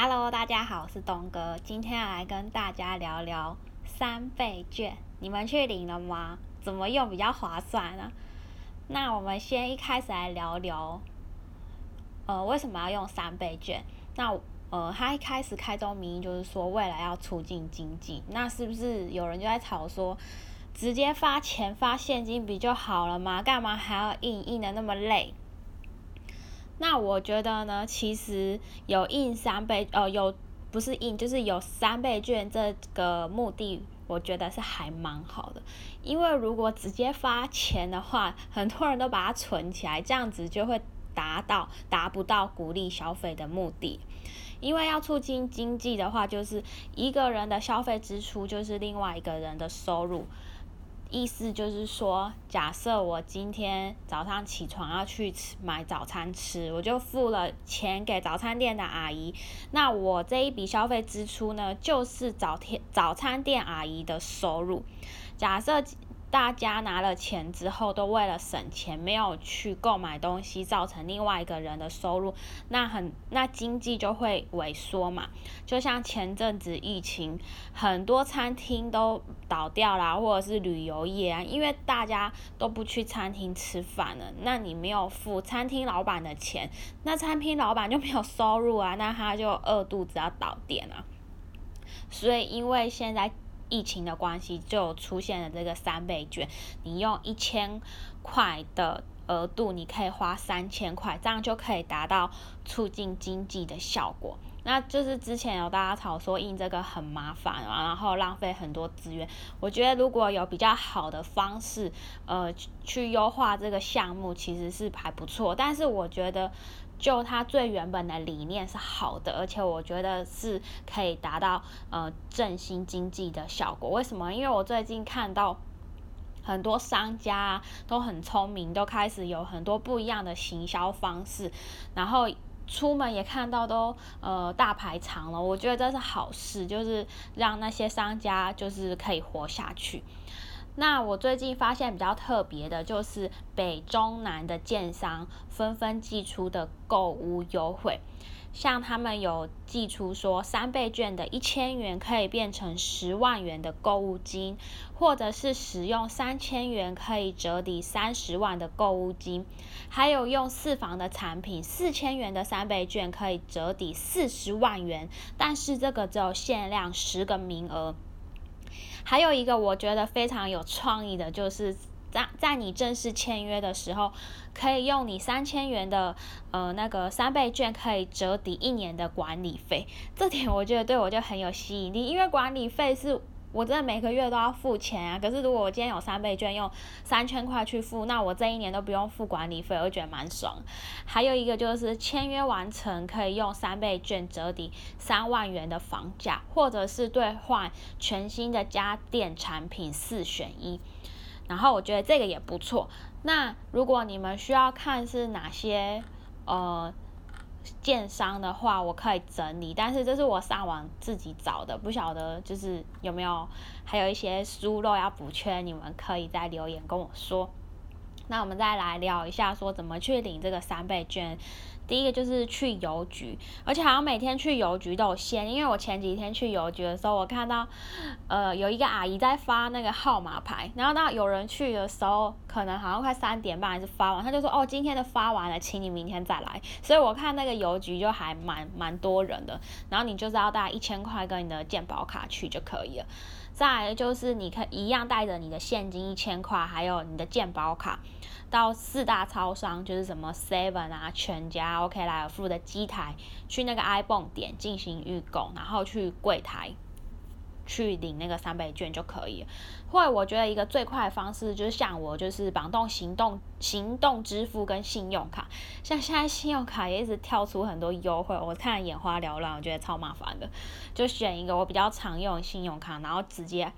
Hello，大家好，我是东哥，今天要来跟大家聊聊三倍券，你们去领了吗？怎么用比较划算呢？那我们先一开始来聊聊，呃，为什么要用三倍券？那呃，他一开始开宗明义就是说，未来要促进经济，那是不是有人就在吵说，直接发钱发现金不就好了吗？干嘛还要印印的那么累？那我觉得呢，其实有印三倍，呃，有不是印，就是有三倍券这个目的，我觉得是还蛮好的。因为如果直接发钱的话，很多人都把它存起来，这样子就会达到达不到鼓励消费的目的。因为要促进经济的话，就是一个人的消费支出就是另外一个人的收入。意思就是说，假设我今天早上起床要去吃买早餐吃，我就付了钱给早餐店的阿姨，那我这一笔消费支出呢，就是早天早餐店阿姨的收入。假设。大家拿了钱之后，都为了省钱，没有去购买东西，造成另外一个人的收入，那很那经济就会萎缩嘛。就像前阵子疫情，很多餐厅都倒掉啦，或者是旅游业啊，因为大家都不去餐厅吃饭了，那你没有付餐厅老板的钱，那餐厅老板就没有收入啊，那他就饿肚子要倒店啊。所以因为现在。疫情的关系，就出现了这个三倍券。你用一千块的额度，你可以花三千块，这样就可以达到促进经济的效果。那就是之前有大家吵说印这个很麻烦啊，然后浪费很多资源。我觉得如果有比较好的方式，呃，去优化这个项目，其实是还不错。但是我觉得。就它最原本的理念是好的，而且我觉得是可以达到呃振兴经济的效果。为什么？因为我最近看到很多商家都很聪明，都开始有很多不一样的行销方式，然后出门也看到都呃大排长了。我觉得这是好事，就是让那些商家就是可以活下去。那我最近发现比较特别的，就是北中南的建商纷纷寄出的购物优惠，像他们有寄出说三倍券的一千元可以变成十万元的购物金，或者是使用三千元可以折抵三十万的购物金，还有用四房的产品四千元的三倍券可以折抵四十万元，但是这个只有限量十个名额。还有一个我觉得非常有创意的，就是在在你正式签约的时候，可以用你三千元的呃那个三倍券，可以折抵一年的管理费。这点我觉得对我就很有吸引力，因为管理费是。我真的每个月都要付钱啊！可是如果我今天有三倍券，用三千块去付，那我这一年都不用付管理费，我觉得蛮爽。还有一个就是签约完成可以用三倍券折抵三万元的房价，或者是兑换全新的家电产品四选一。然后我觉得这个也不错。那如果你们需要看是哪些呃。建商的话，我可以整理，但是这是我上网自己找的，不晓得就是有没有还有一些疏漏要补缺，你们可以在留言跟我说。那我们再来聊一下，说怎么去领这个三倍券。第一个就是去邮局，而且好像每天去邮局都有限。因为我前几天去邮局的时候，我看到，呃，有一个阿姨在发那个号码牌，然后那有人去的时候，可能好像快三点半还是发完，他就说哦，今天的发完了，请你明天再来。所以我看那个邮局就还蛮蛮多人的，然后你就是要带一千块跟你的健保卡去就可以了。再来就是你可一样带着你的现金一千块，还有你的健保卡，到四大超商，就是什么 Seven 啊、全家、OK 莱尔富的机台，去那个 iPhone 点进行预购，然后去柜台。去领那个三倍券就可以，或者我觉得一个最快的方式就是像我就是绑动行动行动支付跟信用卡，像现在信用卡也一直跳出很多优惠，我看眼花缭乱，我觉得超麻烦的，就选一个我比较常用的信用卡，然后直接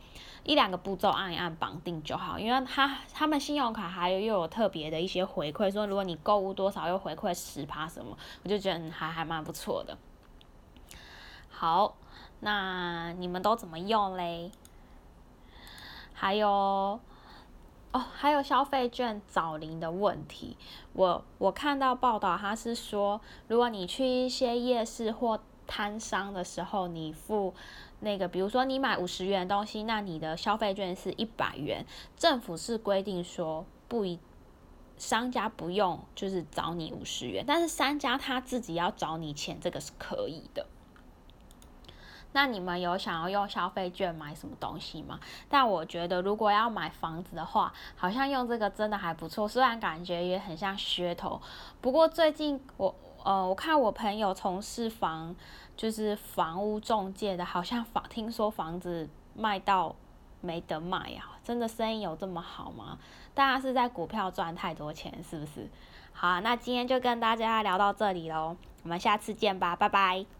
一两个步骤按一按绑定就好，因为他他们信用卡还有又有特别的一些回馈，说如果你购物多少又回馈十趴什么，我就觉得还还蛮不错的。好。那你们都怎么用嘞？还有哦，还有消费券找零的问题。我我看到报道，他是说，如果你去一些夜市或摊商的时候，你付那个，比如说你买五十元的东西，那你的消费券是一百元。政府是规定说不一，商家不用就是找你五十元，但是商家他自己要找你钱，这个是可以的。那你们有想要用消费券买什么东西吗？但我觉得如果要买房子的话，好像用这个真的还不错，虽然感觉也很像噱头。不过最近我呃，我看我朋友从事房就是房屋中介的，好像房听说房子卖到没得卖呀，真的生意有这么好吗？大家是在股票赚太多钱是不是？好，那今天就跟大家聊到这里喽，我们下次见吧，拜拜。